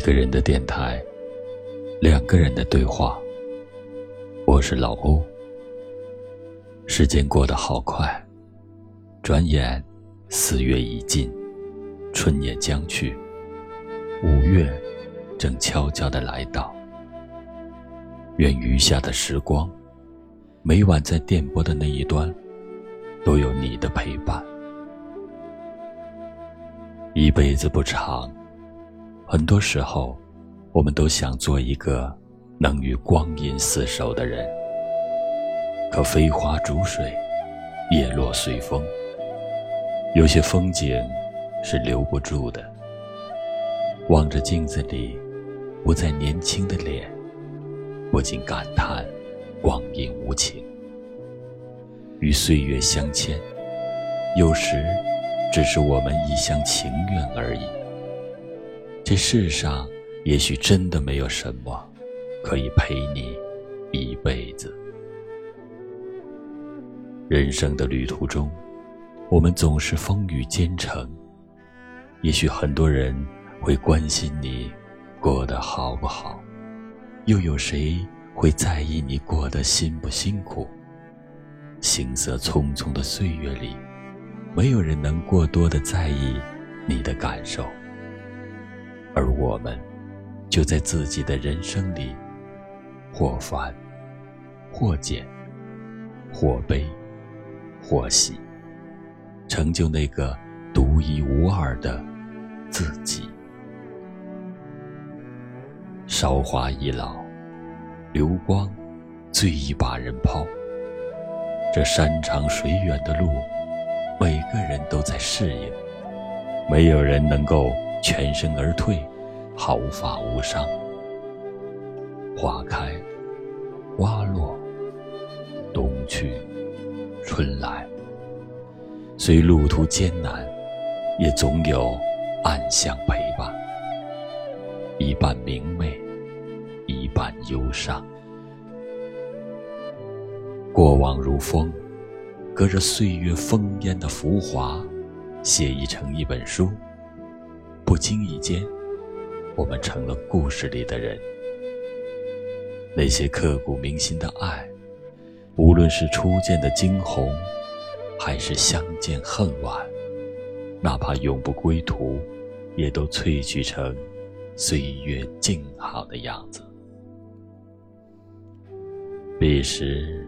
一个人的电台，两个人的对话。我是老欧。时间过得好快，转眼四月已尽，春也将去，五月正悄悄的来到。愿余下的时光，每晚在电波的那一端，都有你的陪伴。一辈子不长。很多时候，我们都想做一个能与光阴厮守的人。可飞花逐水，叶落随风，有些风景是留不住的。望着镜子里不再年轻的脸，不禁感叹光阴无情。与岁月相牵，有时只是我们一厢情愿而已。这世上也许真的没有什么可以陪你一辈子。人生的旅途中，我们总是风雨兼程。也许很多人会关心你过得好不好，又有谁会在意你过得辛不辛苦？行色匆匆的岁月里，没有人能过多的在意你的感受。而我们，就在自己的人生里，或繁，或简，或悲，或喜，成就那个独一无二的自己。韶华易老，流光最易把人抛。这山长水远的路，每个人都在适应，没有人能够。全身而退，毫发无伤。花开，花落，冬去，春来。虽路途艰难，也总有暗香陪伴。一半明媚，一半忧伤。过往如风，隔着岁月烽烟的浮华，写意成一本书。不经意间，我们成了故事里的人。那些刻骨铭心的爱，无论是初见的惊鸿，还是相见恨晚，哪怕永不归途，也都萃取成岁月静好的样子。彼时，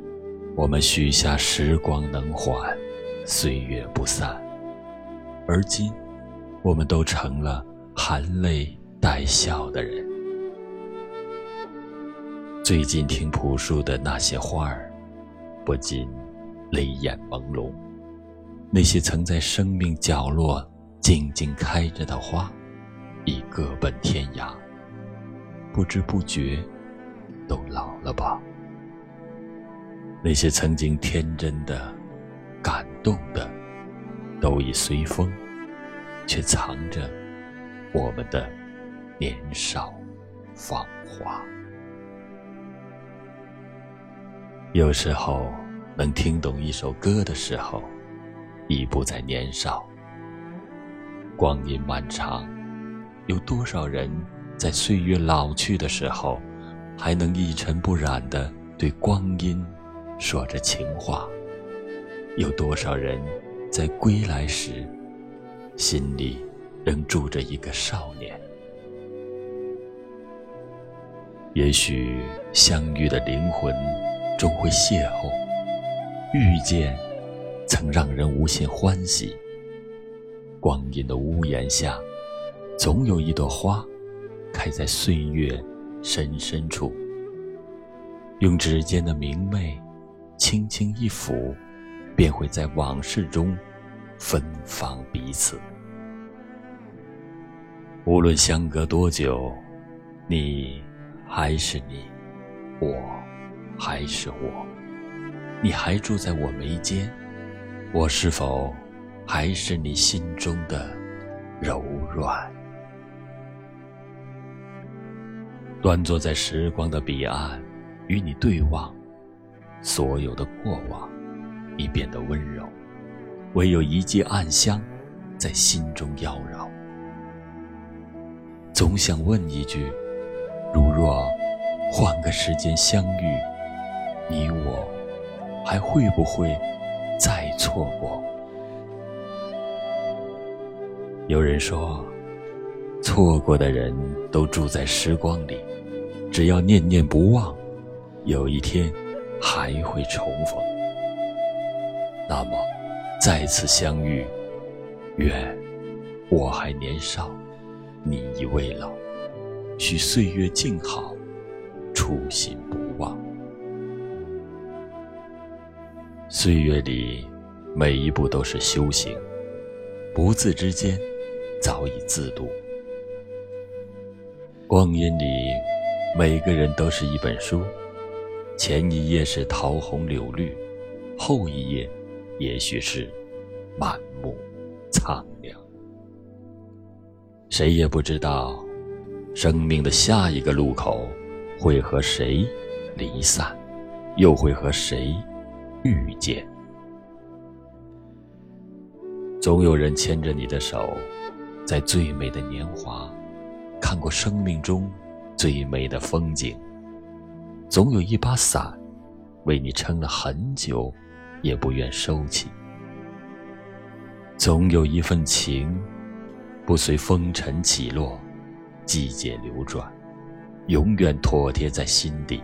我们许下时光能缓，岁月不散，而今。我们都成了含泪带笑的人。最近听朴树的那些花儿，不禁泪眼朦胧。那些曾在生命角落静静开着的花，已各奔天涯。不知不觉，都老了吧？那些曾经天真的、感动的，都已随风。却藏着我们的年少芳华。有时候能听懂一首歌的时候，已不再年少。光阴漫长，有多少人在岁月老去的时候，还能一尘不染的对光阴说着情话？有多少人在归来时？心里仍住着一个少年。也许相遇的灵魂终会邂逅，遇见曾让人无限欢喜。光阴的屋檐下，总有一朵花开在岁月深深处。用指尖的明媚，轻轻一抚，便会在往事中。芬芳彼此，无论相隔多久，你还是你，我还是我，你还住在我眉间，我是否还是你心中的柔软？端坐在时光的彼岸，与你对望，所有的过往已变得温柔。唯有一记暗香，在心中妖娆。总想问一句：如若换个时间相遇，你我还会不会再错过？有人说，错过的人都住在时光里，只要念念不忘，有一天还会重逢。那么，再次相遇，愿我还年少，你已未老，许岁月静好，初心不忘。岁月里，每一步都是修行，不自之间，早已自渡。光阴里，每个人都是一本书，前一页是桃红柳绿，后一页。也许是满目苍凉，谁也不知道生命的下一个路口会和谁离散，又会和谁遇见。总有人牵着你的手，在最美的年华看过生命中最美的风景。总有一把伞，为你撑了很久。也不愿收起。总有一份情，不随风尘起落，季节流转，永远妥贴在心底。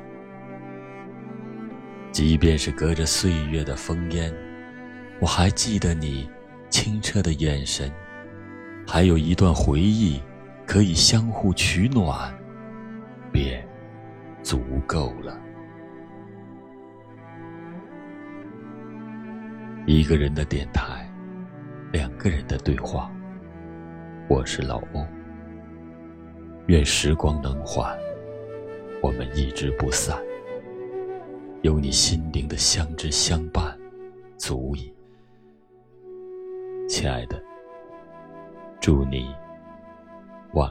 即便是隔着岁月的烽烟，我还记得你清澈的眼神，还有一段回忆可以相互取暖，便足够了。一个人的电台，两个人的对话。我是老欧。愿时光能缓，我们一直不散。有你心灵的相知相伴，足矣。亲爱的，祝你晚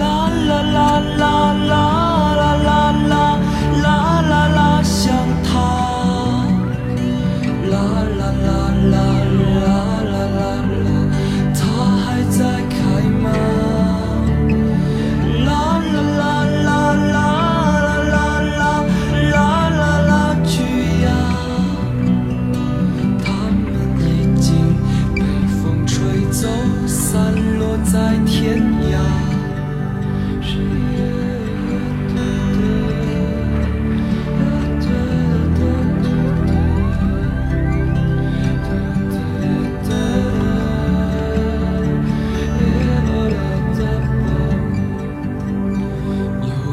啦啦啦啦啦。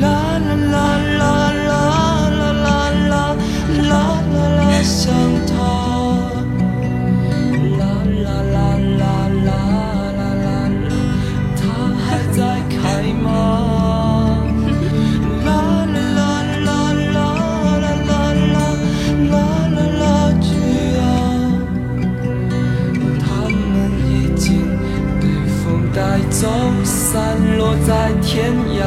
啦啦啦啦啦啦啦啦啦啦啦，想他。啦啦啦啦啦啦啦啦，他还在开吗？啦啦啦啦啦啦啦啦啦啦，去呀。他们已经被风带走，散落在天涯。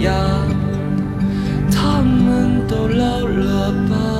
呀。他们都老了吧？